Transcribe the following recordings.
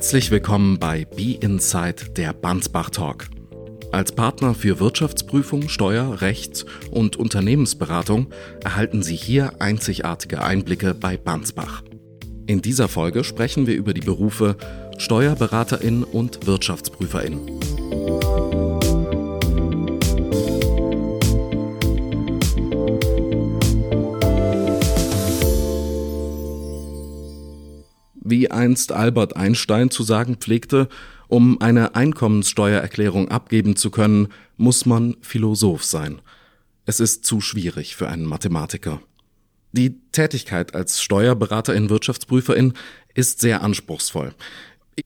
Herzlich willkommen bei Be Inside, der Bansbach Talk. Als Partner für Wirtschaftsprüfung, Steuer, Rechts- und Unternehmensberatung erhalten Sie hier einzigartige Einblicke bei Bansbach. In dieser Folge sprechen wir über die Berufe Steuerberaterin und Wirtschaftsprüferin. Wie einst Albert Einstein zu sagen pflegte, um eine Einkommenssteuererklärung abgeben zu können, muss man Philosoph sein. Es ist zu schwierig für einen Mathematiker. Die Tätigkeit als Steuerberaterin, Wirtschaftsprüferin ist sehr anspruchsvoll.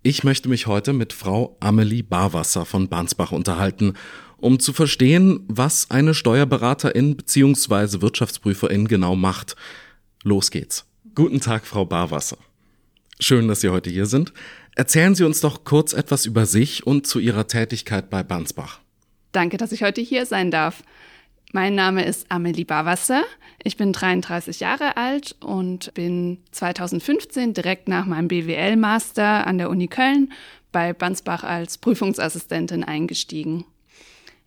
Ich möchte mich heute mit Frau Amelie Barwasser von Barnsbach unterhalten, um zu verstehen, was eine Steuerberaterin bzw. Wirtschaftsprüferin genau macht. Los geht's. Guten Tag, Frau Barwasser. Schön, dass Sie heute hier sind. Erzählen Sie uns doch kurz etwas über sich und zu Ihrer Tätigkeit bei Bansbach. Danke, dass ich heute hier sein darf. Mein Name ist Amelie Barwasser. Ich bin 33 Jahre alt und bin 2015 direkt nach meinem BWL-Master an der Uni Köln bei Bansbach als Prüfungsassistentin eingestiegen.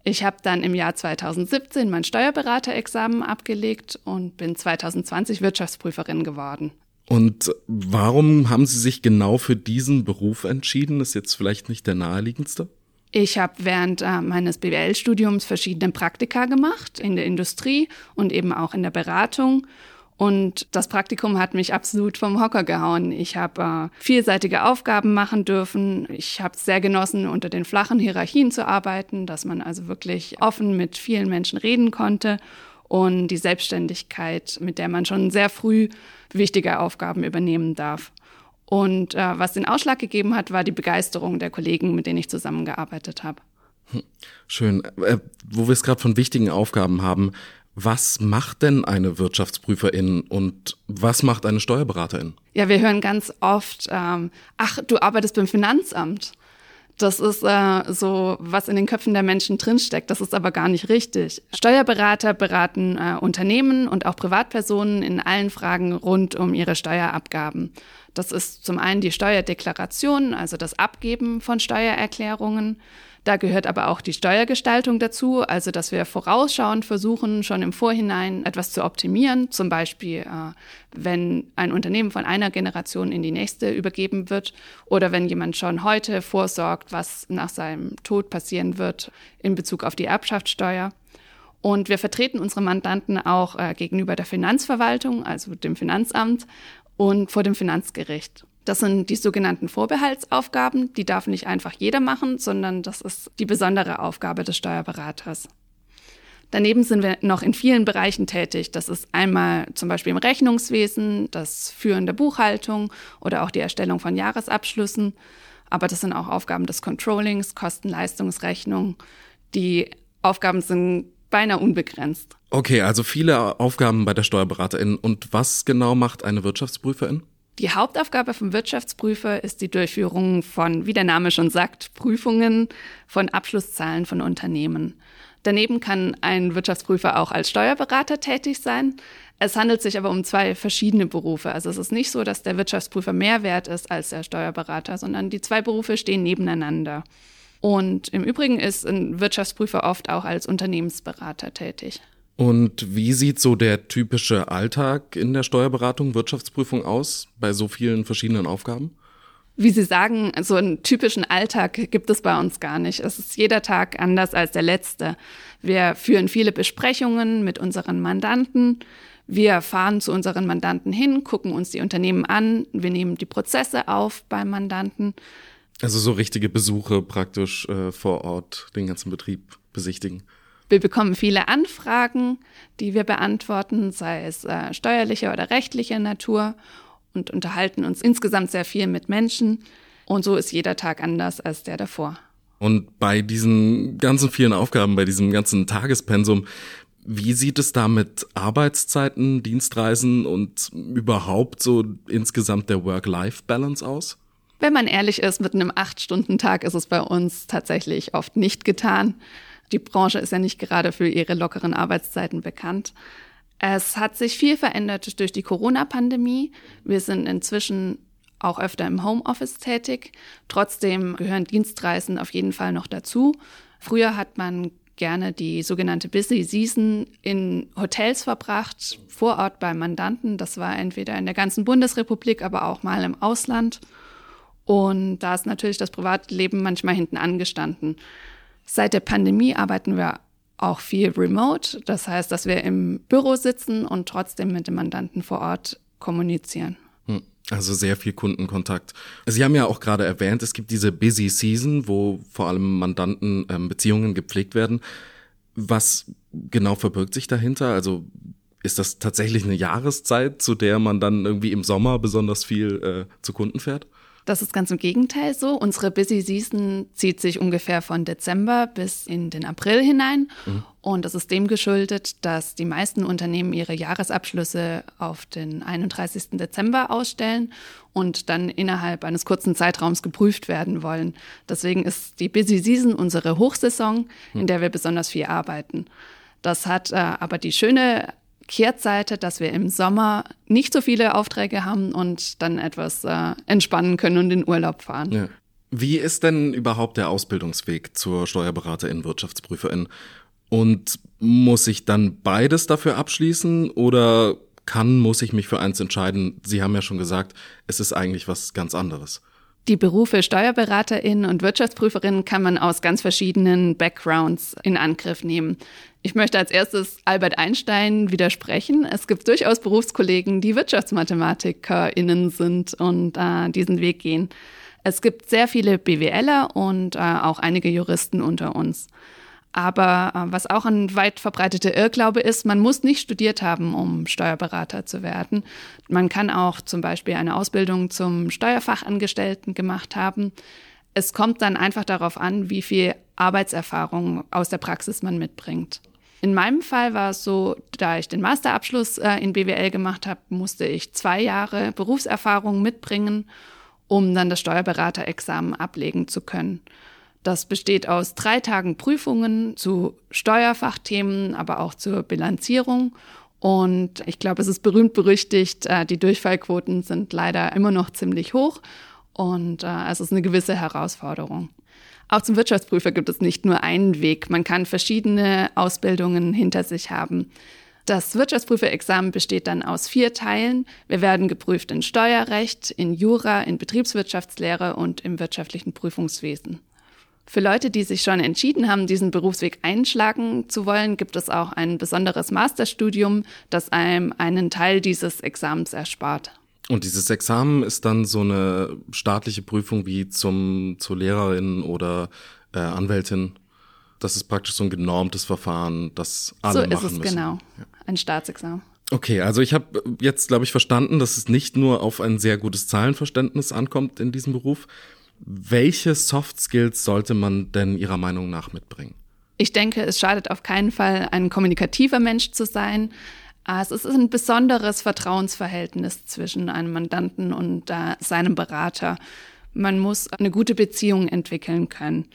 Ich habe dann im Jahr 2017 mein Steuerberaterexamen abgelegt und bin 2020 Wirtschaftsprüferin geworden. Und warum haben Sie sich genau für diesen Beruf entschieden? ist jetzt vielleicht nicht der naheliegendste. Ich habe während äh, meines BWL-Studiums verschiedene Praktika gemacht in der Industrie und eben auch in der Beratung. Und das Praktikum hat mich absolut vom Hocker gehauen. Ich habe äh, vielseitige Aufgaben machen dürfen. Ich habe es sehr genossen, unter den flachen Hierarchien zu arbeiten, dass man also wirklich offen mit vielen Menschen reden konnte und die Selbstständigkeit, mit der man schon sehr früh wichtige Aufgaben übernehmen darf. Und äh, was den Ausschlag gegeben hat, war die Begeisterung der Kollegen, mit denen ich zusammengearbeitet habe. Hm, schön. Äh, wo wir es gerade von wichtigen Aufgaben haben, was macht denn eine Wirtschaftsprüferin und was macht eine Steuerberaterin? Ja, wir hören ganz oft, ähm, ach, du arbeitest beim Finanzamt. Das ist äh, so, was in den Köpfen der Menschen drinsteckt. Das ist aber gar nicht richtig. Steuerberater beraten äh, Unternehmen und auch Privatpersonen in allen Fragen rund um ihre Steuerabgaben. Das ist zum einen die Steuerdeklaration, also das Abgeben von Steuererklärungen. Da gehört aber auch die Steuergestaltung dazu, also dass wir vorausschauend versuchen, schon im Vorhinein etwas zu optimieren. Zum Beispiel, äh, wenn ein Unternehmen von einer Generation in die nächste übergeben wird oder wenn jemand schon heute vorsorgt, was nach seinem Tod passieren wird in Bezug auf die Erbschaftssteuer. Und wir vertreten unsere Mandanten auch äh, gegenüber der Finanzverwaltung, also dem Finanzamt und vor dem Finanzgericht. Das sind die sogenannten Vorbehaltsaufgaben. Die darf nicht einfach jeder machen, sondern das ist die besondere Aufgabe des Steuerberaters. Daneben sind wir noch in vielen Bereichen tätig. Das ist einmal zum Beispiel im Rechnungswesen, das Führen der Buchhaltung oder auch die Erstellung von Jahresabschlüssen. Aber das sind auch Aufgaben des Controllings, Kosten-Leistungsrechnung. Die Aufgaben sind beinahe unbegrenzt. Okay, also viele Aufgaben bei der Steuerberaterin. Und was genau macht eine Wirtschaftsprüferin? Die Hauptaufgabe vom Wirtschaftsprüfer ist die Durchführung von, wie der Name schon sagt, Prüfungen von Abschlusszahlen von Unternehmen. Daneben kann ein Wirtschaftsprüfer auch als Steuerberater tätig sein. Es handelt sich aber um zwei verschiedene Berufe. Also es ist nicht so, dass der Wirtschaftsprüfer mehr wert ist als der Steuerberater, sondern die zwei Berufe stehen nebeneinander. Und im Übrigen ist ein Wirtschaftsprüfer oft auch als Unternehmensberater tätig. Und wie sieht so der typische Alltag in der Steuerberatung, Wirtschaftsprüfung aus bei so vielen verschiedenen Aufgaben? Wie Sie sagen, so einen typischen Alltag gibt es bei uns gar nicht. Es ist jeder Tag anders als der letzte. Wir führen viele Besprechungen mit unseren Mandanten. Wir fahren zu unseren Mandanten hin, gucken uns die Unternehmen an. Wir nehmen die Prozesse auf beim Mandanten. Also so richtige Besuche praktisch äh, vor Ort, den ganzen Betrieb besichtigen. Wir bekommen viele Anfragen, die wir beantworten, sei es äh, steuerlicher oder rechtlicher Natur und unterhalten uns insgesamt sehr viel mit Menschen. Und so ist jeder Tag anders als der davor. Und bei diesen ganzen vielen Aufgaben, bei diesem ganzen Tagespensum, wie sieht es da mit Arbeitszeiten, Dienstreisen und überhaupt so insgesamt der Work-Life-Balance aus? Wenn man ehrlich ist, mit einem Acht-Stunden-Tag ist es bei uns tatsächlich oft nicht getan. Die Branche ist ja nicht gerade für ihre lockeren Arbeitszeiten bekannt. Es hat sich viel verändert durch die Corona-Pandemie. Wir sind inzwischen auch öfter im Homeoffice tätig. Trotzdem gehören Dienstreisen auf jeden Fall noch dazu. Früher hat man gerne die sogenannte Busy Season in Hotels verbracht, vor Ort beim Mandanten. Das war entweder in der ganzen Bundesrepublik, aber auch mal im Ausland. Und da ist natürlich das Privatleben manchmal hinten angestanden. Seit der Pandemie arbeiten wir auch viel remote. Das heißt, dass wir im Büro sitzen und trotzdem mit dem Mandanten vor Ort kommunizieren. Hm. Also sehr viel Kundenkontakt. Sie haben ja auch gerade erwähnt, es gibt diese Busy Season, wo vor allem Mandanten ähm, Beziehungen gepflegt werden. Was genau verbirgt sich dahinter? Also ist das tatsächlich eine Jahreszeit, zu der man dann irgendwie im Sommer besonders viel äh, zu Kunden fährt? Das ist ganz im Gegenteil so. Unsere Busy Season zieht sich ungefähr von Dezember bis in den April hinein. Mhm. Und das ist dem geschuldet, dass die meisten Unternehmen ihre Jahresabschlüsse auf den 31. Dezember ausstellen und dann innerhalb eines kurzen Zeitraums geprüft werden wollen. Deswegen ist die Busy Season unsere Hochsaison, in mhm. der wir besonders viel arbeiten. Das hat äh, aber die schöne Kehrtseite, dass wir im Sommer nicht so viele Aufträge haben und dann etwas äh, entspannen können und in Urlaub fahren. Ja. Wie ist denn überhaupt der Ausbildungsweg zur Steuerberaterin, Wirtschaftsprüferin? Und muss ich dann beides dafür abschließen oder kann, muss ich mich für eins entscheiden? Sie haben ja schon gesagt, es ist eigentlich was ganz anderes. Die Berufe Steuerberaterin und Wirtschaftsprüferin kann man aus ganz verschiedenen Backgrounds in Angriff nehmen. Ich möchte als erstes Albert Einstein widersprechen. Es gibt durchaus Berufskollegen, die WirtschaftsmathematikerInnen sind und äh, diesen Weg gehen. Es gibt sehr viele BWLer und äh, auch einige Juristen unter uns. Aber äh, was auch ein weit verbreiteter Irrglaube ist, man muss nicht studiert haben, um Steuerberater zu werden. Man kann auch zum Beispiel eine Ausbildung zum Steuerfachangestellten gemacht haben. Es kommt dann einfach darauf an, wie viel Arbeitserfahrung aus der Praxis man mitbringt. In meinem Fall war es so, da ich den Masterabschluss äh, in BWL gemacht habe, musste ich zwei Jahre Berufserfahrung mitbringen, um dann das Steuerberaterexamen ablegen zu können. Das besteht aus drei Tagen Prüfungen zu Steuerfachthemen, aber auch zur Bilanzierung. Und ich glaube, es ist berühmt berüchtigt, äh, die Durchfallquoten sind leider immer noch ziemlich hoch. Und äh, es ist eine gewisse Herausforderung. Auch zum Wirtschaftsprüfer gibt es nicht nur einen Weg. Man kann verschiedene Ausbildungen hinter sich haben. Das Wirtschaftsprüferexamen besteht dann aus vier Teilen. Wir werden geprüft in Steuerrecht, in Jura, in Betriebswirtschaftslehre und im wirtschaftlichen Prüfungswesen. Für Leute, die sich schon entschieden haben, diesen Berufsweg einschlagen zu wollen, gibt es auch ein besonderes Masterstudium, das einem einen Teil dieses Examens erspart. Und dieses Examen ist dann so eine staatliche Prüfung wie zum, zur Lehrerin oder äh, Anwältin. Das ist praktisch so ein genormtes Verfahren, das alle so machen müssen. So ist es genau, ja. ein Staatsexamen. Okay, also ich habe jetzt, glaube ich, verstanden, dass es nicht nur auf ein sehr gutes Zahlenverständnis ankommt in diesem Beruf, welche Soft Skills sollte man denn Ihrer Meinung nach mitbringen? Ich denke, es schadet auf keinen Fall, ein kommunikativer Mensch zu sein. Ah, es ist ein besonderes Vertrauensverhältnis zwischen einem Mandanten und äh, seinem Berater. Man muss eine gute Beziehung entwickeln können.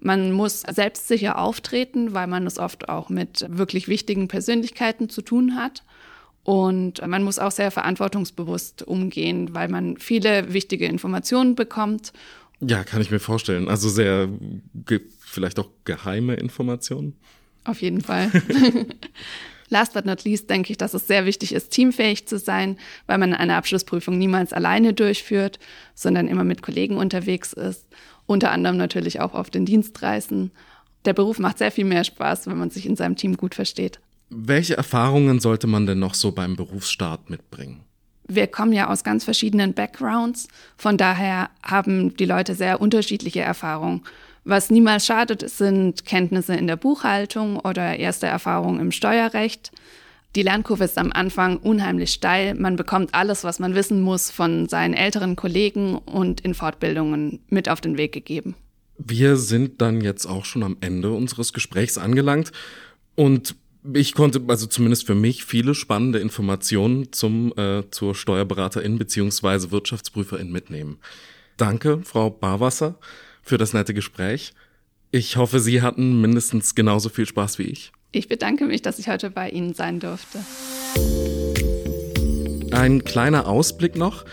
Man muss selbstsicher auftreten, weil man es oft auch mit wirklich wichtigen Persönlichkeiten zu tun hat. Und man muss auch sehr verantwortungsbewusst umgehen, weil man viele wichtige Informationen bekommt ja, kann ich mir vorstellen. Also sehr, vielleicht auch geheime Informationen. Auf jeden Fall. Last but not least denke ich, dass es sehr wichtig ist, teamfähig zu sein, weil man eine Abschlussprüfung niemals alleine durchführt, sondern immer mit Kollegen unterwegs ist. Unter anderem natürlich auch auf den Dienstreisen. Der Beruf macht sehr viel mehr Spaß, wenn man sich in seinem Team gut versteht. Welche Erfahrungen sollte man denn noch so beim Berufsstart mitbringen? Wir kommen ja aus ganz verschiedenen Backgrounds. Von daher haben die Leute sehr unterschiedliche Erfahrungen. Was niemals schadet, sind Kenntnisse in der Buchhaltung oder erste Erfahrungen im Steuerrecht. Die Lernkurve ist am Anfang unheimlich steil. Man bekommt alles, was man wissen muss, von seinen älteren Kollegen und in Fortbildungen mit auf den Weg gegeben. Wir sind dann jetzt auch schon am Ende unseres Gesprächs angelangt und ich konnte also zumindest für mich viele spannende Informationen zum äh, zur Steuerberaterin beziehungsweise Wirtschaftsprüferin mitnehmen. Danke, Frau Barwasser, für das nette Gespräch. Ich hoffe, Sie hatten mindestens genauso viel Spaß wie ich. Ich bedanke mich, dass ich heute bei Ihnen sein durfte. Ein kleiner Ausblick noch.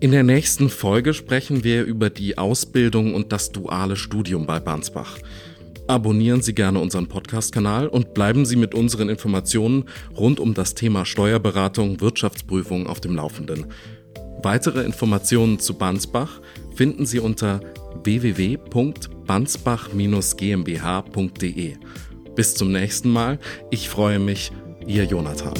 In der nächsten Folge sprechen wir über die Ausbildung und das duale Studium bei Bansbach. Abonnieren Sie gerne unseren Podcast-Kanal und bleiben Sie mit unseren Informationen rund um das Thema Steuerberatung, Wirtschaftsprüfung auf dem Laufenden. Weitere Informationen zu Bansbach finden Sie unter www.bansbach-gmbh.de. Bis zum nächsten Mal. Ich freue mich, Ihr Jonathan.